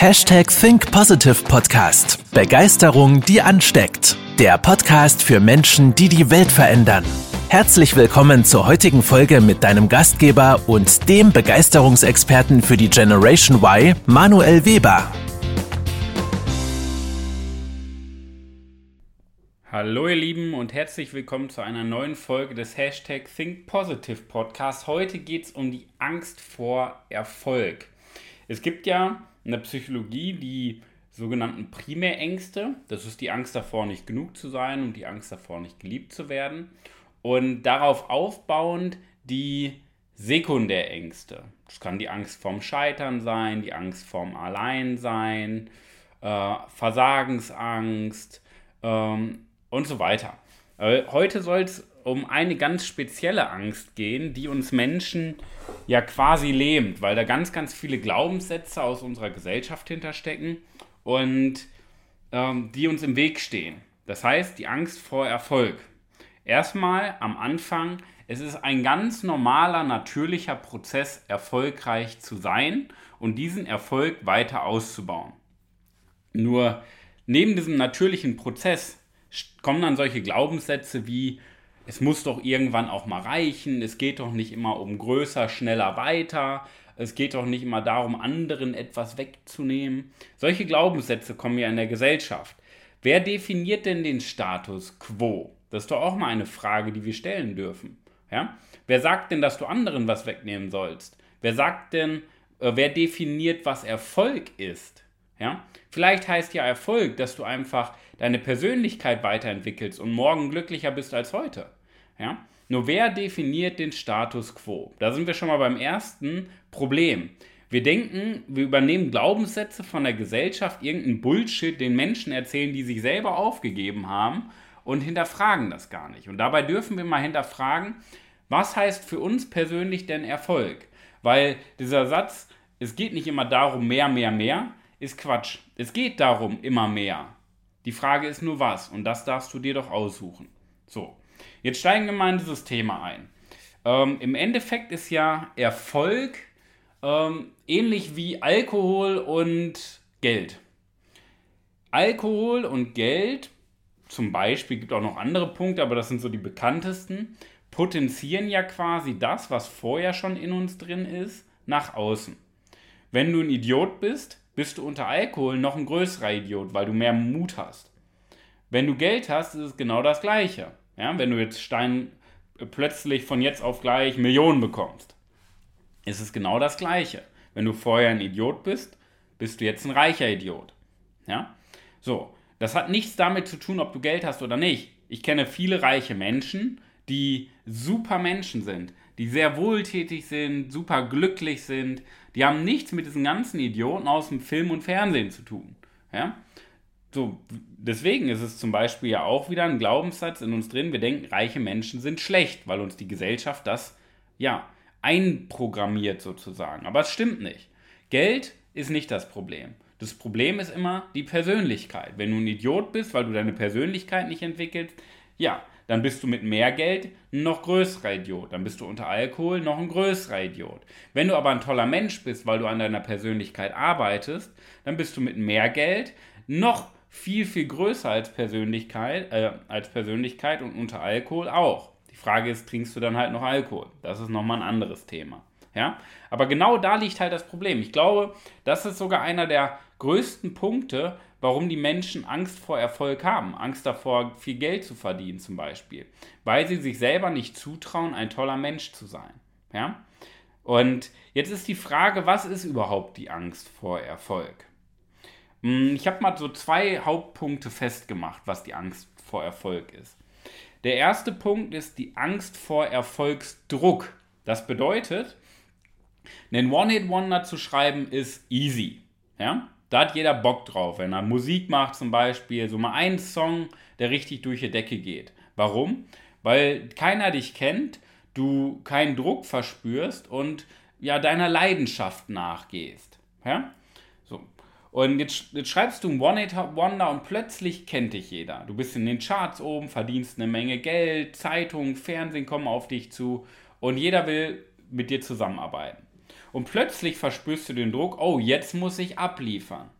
Hashtag Think Positive Podcast. Begeisterung, die ansteckt. Der Podcast für Menschen, die die Welt verändern. Herzlich willkommen zur heutigen Folge mit deinem Gastgeber und dem Begeisterungsexperten für die Generation Y, Manuel Weber. Hallo ihr Lieben und herzlich willkommen zu einer neuen Folge des Hashtag Think Positive Podcast. Heute geht es um die Angst vor Erfolg. Es gibt ja in der Psychologie die sogenannten Primärängste. Das ist die Angst davor, nicht genug zu sein und die Angst davor, nicht geliebt zu werden. Und darauf aufbauend die Sekundärängste. Das kann die Angst vorm Scheitern sein, die Angst vorm Alleinsein, äh, Versagensangst ähm, und so weiter. Äh, heute soll es um eine ganz spezielle Angst gehen, die uns Menschen ja quasi lähmt, weil da ganz, ganz viele Glaubenssätze aus unserer Gesellschaft hinterstecken und ähm, die uns im Weg stehen. Das heißt, die Angst vor Erfolg. Erstmal am Anfang, es ist ein ganz normaler, natürlicher Prozess, erfolgreich zu sein und diesen Erfolg weiter auszubauen. Nur neben diesem natürlichen Prozess kommen dann solche Glaubenssätze wie, es muss doch irgendwann auch mal reichen, es geht doch nicht immer um größer, schneller, weiter, es geht doch nicht immer darum, anderen etwas wegzunehmen. Solche Glaubenssätze kommen ja in der Gesellschaft. Wer definiert denn den Status quo? Das ist doch auch mal eine Frage, die wir stellen dürfen. Ja? Wer sagt denn, dass du anderen was wegnehmen sollst? Wer sagt denn, äh, wer definiert, was Erfolg ist? Ja? Vielleicht heißt ja Erfolg, dass du einfach deine Persönlichkeit weiterentwickelst und morgen glücklicher bist als heute. Ja? Nur wer definiert den Status quo? Da sind wir schon mal beim ersten Problem. Wir denken, wir übernehmen Glaubenssätze von der Gesellschaft, irgendeinen Bullshit den Menschen erzählen, die sich selber aufgegeben haben und hinterfragen das gar nicht. Und dabei dürfen wir mal hinterfragen, was heißt für uns persönlich denn Erfolg? Weil dieser Satz, es geht nicht immer darum, mehr, mehr, mehr, ist Quatsch. Es geht darum, immer mehr. Die Frage ist nur was und das darfst du dir doch aussuchen. So, jetzt steigen wir mal in dieses Thema ein. Ähm, Im Endeffekt ist ja Erfolg ähm, ähnlich wie Alkohol und Geld. Alkohol und Geld, zum Beispiel, gibt auch noch andere Punkte, aber das sind so die bekanntesten, potenzieren ja quasi das, was vorher schon in uns drin ist, nach außen. Wenn du ein Idiot bist, bist du unter Alkohol noch ein größerer Idiot, weil du mehr Mut hast. Wenn du Geld hast, ist es genau das Gleiche. Ja, wenn du jetzt Stein plötzlich von jetzt auf gleich Millionen bekommst, ist es genau das Gleiche. Wenn du vorher ein Idiot bist, bist du jetzt ein reicher Idiot. Ja? So, das hat nichts damit zu tun, ob du Geld hast oder nicht. Ich kenne viele reiche Menschen, die super Menschen sind, die sehr wohltätig sind, super glücklich sind, die haben nichts mit diesen ganzen Idioten aus dem Film und Fernsehen zu tun. Ja? So, deswegen ist es zum Beispiel ja auch wieder ein Glaubenssatz in uns drin, wir denken, reiche Menschen sind schlecht, weil uns die Gesellschaft das ja einprogrammiert sozusagen. Aber es stimmt nicht. Geld ist nicht das Problem. Das Problem ist immer die Persönlichkeit. Wenn du ein Idiot bist, weil du deine Persönlichkeit nicht entwickelst, ja, dann bist du mit mehr Geld ein noch größerer Idiot. Dann bist du unter Alkohol noch ein größerer Idiot. Wenn du aber ein toller Mensch bist, weil du an deiner Persönlichkeit arbeitest, dann bist du mit mehr Geld noch viel, viel größer als Persönlichkeit, äh, als Persönlichkeit und unter Alkohol auch. Die Frage ist, trinkst du dann halt noch Alkohol? Das ist nochmal ein anderes Thema. Ja? Aber genau da liegt halt das Problem. Ich glaube, das ist sogar einer der größten Punkte, warum die Menschen Angst vor Erfolg haben. Angst davor, viel Geld zu verdienen zum Beispiel. Weil sie sich selber nicht zutrauen, ein toller Mensch zu sein. Ja? Und jetzt ist die Frage, was ist überhaupt die Angst vor Erfolg? Hm, ich habe mal so zwei Hauptpunkte festgemacht, was die Angst vor Erfolg ist. Der erste Punkt ist die Angst vor Erfolgsdruck. Das bedeutet, einen One-Hit-Wonder zu schreiben ist easy. Ja? Da hat jeder Bock drauf, wenn er Musik macht zum Beispiel, so mal einen Song, der richtig durch die Decke geht. Warum? Weil keiner dich kennt, du keinen Druck verspürst und ja deiner Leidenschaft nachgehst. Ja? Und jetzt, jetzt schreibst du ein One-Hit-Wonder und plötzlich kennt dich jeder. Du bist in den Charts oben, verdienst eine Menge Geld, Zeitungen, Fernsehen kommen auf dich zu und jeder will mit dir zusammenarbeiten. Und plötzlich verspürst du den Druck, oh, jetzt muss ich abliefern.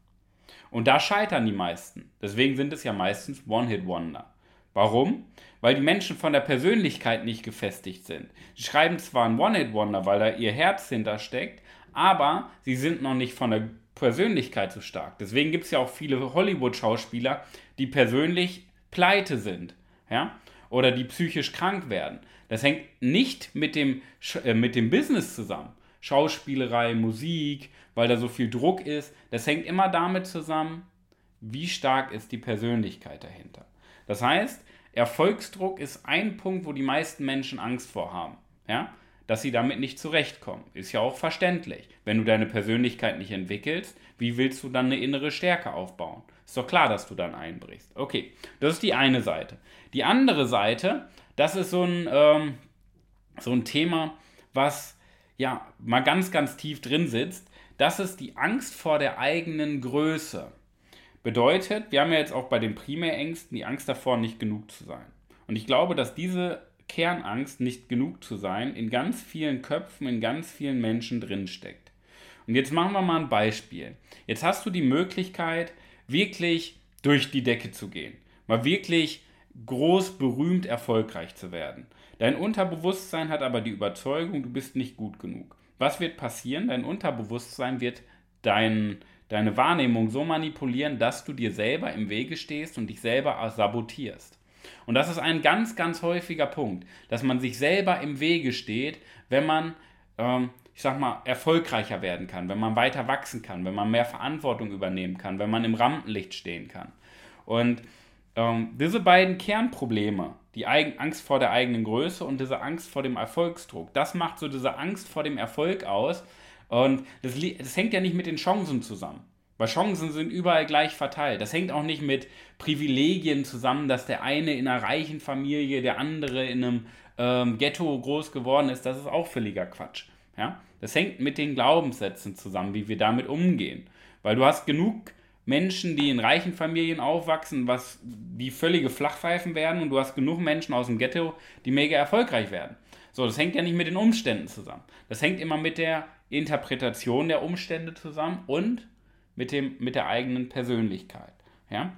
Und da scheitern die meisten. Deswegen sind es ja meistens One-Hit-Wonder. Warum? Weil die Menschen von der Persönlichkeit nicht gefestigt sind. Sie schreiben zwar ein One-Hit-Wonder, weil da ihr Herz hintersteckt, aber sie sind noch nicht von der Persönlichkeit so stark. Deswegen gibt es ja auch viele Hollywood-Schauspieler, die persönlich pleite sind. Ja? Oder die psychisch krank werden. Das hängt nicht mit dem, äh, mit dem Business zusammen. Schauspielerei, Musik, weil da so viel Druck ist. Das hängt immer damit zusammen, wie stark ist die Persönlichkeit dahinter. Das heißt, Erfolgsdruck ist ein Punkt, wo die meisten Menschen Angst vor haben. Ja? Dass sie damit nicht zurechtkommen. Ist ja auch verständlich. Wenn du deine Persönlichkeit nicht entwickelst, wie willst du dann eine innere Stärke aufbauen? Ist doch klar, dass du dann einbrichst. Okay, das ist die eine Seite. Die andere Seite, das ist so ein, ähm, so ein Thema, was ja mal ganz, ganz tief drin sitzt. Das ist die Angst vor der eigenen Größe. Bedeutet, wir haben ja jetzt auch bei den Primärängsten die Angst davor, nicht genug zu sein. Und ich glaube, dass diese Kernangst, nicht genug zu sein, in ganz vielen Köpfen, in ganz vielen Menschen drinsteckt. Und jetzt machen wir mal ein Beispiel. Jetzt hast du die Möglichkeit, wirklich durch die Decke zu gehen. Mal wirklich groß, berühmt, erfolgreich zu werden. Dein Unterbewusstsein hat aber die Überzeugung, du bist nicht gut genug. Was wird passieren? Dein Unterbewusstsein wird dein, deine Wahrnehmung so manipulieren, dass du dir selber im Wege stehst und dich selber sabotierst. Und das ist ein ganz, ganz häufiger Punkt, dass man sich selber im Wege steht, wenn man ähm, ich sag mal, erfolgreicher werden kann, wenn man weiter wachsen kann, wenn man mehr Verantwortung übernehmen kann, wenn man im Rampenlicht stehen kann. Und ähm, diese beiden Kernprobleme, die Eigen Angst vor der eigenen Größe und diese Angst vor dem Erfolgsdruck, das macht so diese Angst vor dem Erfolg aus. Und das, das hängt ja nicht mit den Chancen zusammen. Weil Chancen sind überall gleich verteilt. Das hängt auch nicht mit Privilegien zusammen, dass der eine in einer reichen Familie, der andere in einem ähm, Ghetto groß geworden ist. Das ist auch völliger Quatsch. Ja? Das hängt mit den Glaubenssätzen zusammen, wie wir damit umgehen. Weil du hast genug Menschen, die in reichen Familien aufwachsen, was die völlige Flachpfeifen werden und du hast genug Menschen aus dem Ghetto, die mega erfolgreich werden. So, das hängt ja nicht mit den Umständen zusammen. Das hängt immer mit der Interpretation der Umstände zusammen und mit, dem, mit der eigenen Persönlichkeit. Ja?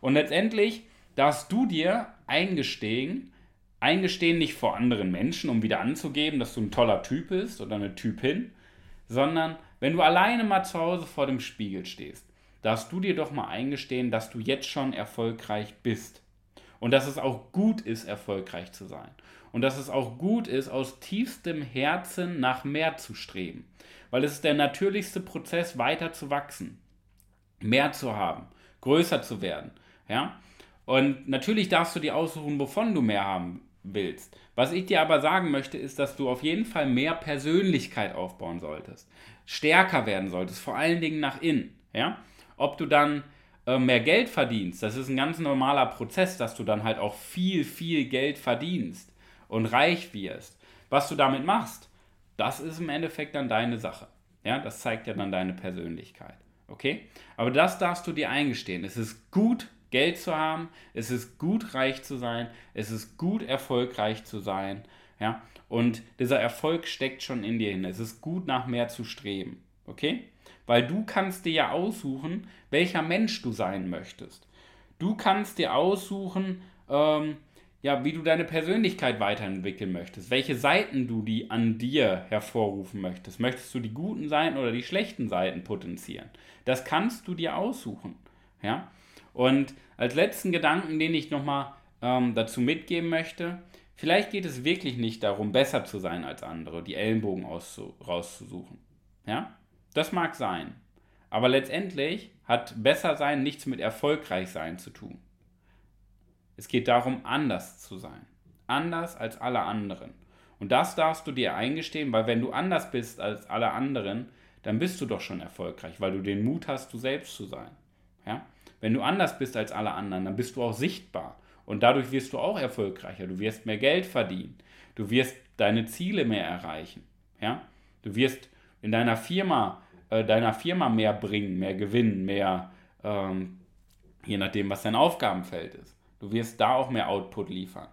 Und letztendlich darfst du dir eingestehen, Eingestehen nicht vor anderen Menschen, um wieder anzugeben, dass du ein toller Typ bist oder eine Typin, sondern wenn du alleine mal zu Hause vor dem Spiegel stehst, darfst du dir doch mal eingestehen, dass du jetzt schon erfolgreich bist. Und dass es auch gut ist, erfolgreich zu sein. Und dass es auch gut ist, aus tiefstem Herzen nach mehr zu streben. Weil es ist der natürlichste Prozess, weiter zu wachsen, mehr zu haben, größer zu werden. Ja? Und natürlich darfst du dir aussuchen, wovon du mehr haben willst. Was ich dir aber sagen möchte, ist, dass du auf jeden Fall mehr Persönlichkeit aufbauen solltest. Stärker werden solltest, vor allen Dingen nach innen. Ja? Ob du dann äh, mehr Geld verdienst, das ist ein ganz normaler Prozess, dass du dann halt auch viel, viel Geld verdienst und reich wirst. Was du damit machst, das ist im Endeffekt dann deine Sache. Ja, das zeigt ja dann deine Persönlichkeit. Okay? Aber das darfst du dir eingestehen. Es ist gut, Geld zu haben, es ist gut reich zu sein, es ist gut erfolgreich zu sein, ja, und dieser Erfolg steckt schon in dir hin. Es ist gut nach mehr zu streben, okay? Weil du kannst dir ja aussuchen, welcher Mensch du sein möchtest. Du kannst dir aussuchen, ähm, ja, wie du deine Persönlichkeit weiterentwickeln möchtest, welche Seiten du die an dir hervorrufen möchtest. Möchtest du die guten Seiten oder die schlechten Seiten potenzieren? Das kannst du dir aussuchen, ja? Und als letzten Gedanken, den ich nochmal ähm, dazu mitgeben möchte, vielleicht geht es wirklich nicht darum, besser zu sein als andere, die Ellenbogen rauszusuchen. Ja, das mag sein. Aber letztendlich hat besser sein nichts mit erfolgreich sein zu tun. Es geht darum, anders zu sein. Anders als alle anderen. Und das darfst du dir eingestehen, weil wenn du anders bist als alle anderen, dann bist du doch schon erfolgreich, weil du den Mut hast, du selbst zu sein. Ja? Wenn du anders bist als alle anderen, dann bist du auch sichtbar. Und dadurch wirst du auch erfolgreicher. Du wirst mehr Geld verdienen. Du wirst deine Ziele mehr erreichen. Ja? Du wirst in deiner Firma, äh, deiner Firma mehr bringen, mehr gewinnen, mehr, ähm, je nachdem, was dein Aufgabenfeld ist. Du wirst da auch mehr Output liefern.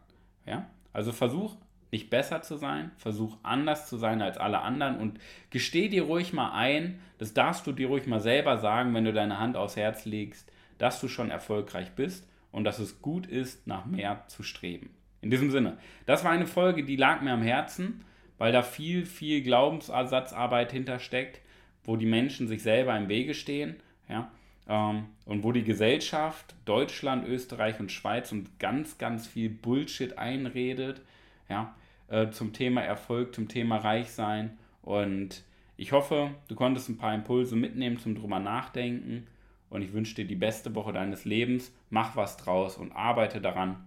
Ja? Also versuch nicht besser zu sein, versuch anders zu sein als alle anderen und gesteh dir ruhig mal ein, das darfst du dir ruhig mal selber sagen, wenn du deine Hand aufs Herz legst, dass du schon erfolgreich bist und dass es gut ist, nach mehr zu streben. In diesem Sinne, das war eine Folge, die lag mir am Herzen, weil da viel, viel Glaubensersatzarbeit hintersteckt, wo die Menschen sich selber im Wege stehen, ja, und wo die Gesellschaft, Deutschland, Österreich und Schweiz und ganz, ganz viel Bullshit einredet, ja, äh, zum Thema Erfolg, zum Thema Reichsein. Und ich hoffe, du konntest ein paar Impulse mitnehmen zum drüber nachdenken. Und ich wünsche dir die beste Woche deines Lebens. Mach was draus und arbeite daran,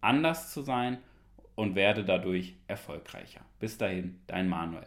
anders zu sein und werde dadurch erfolgreicher. Bis dahin, dein Manuel.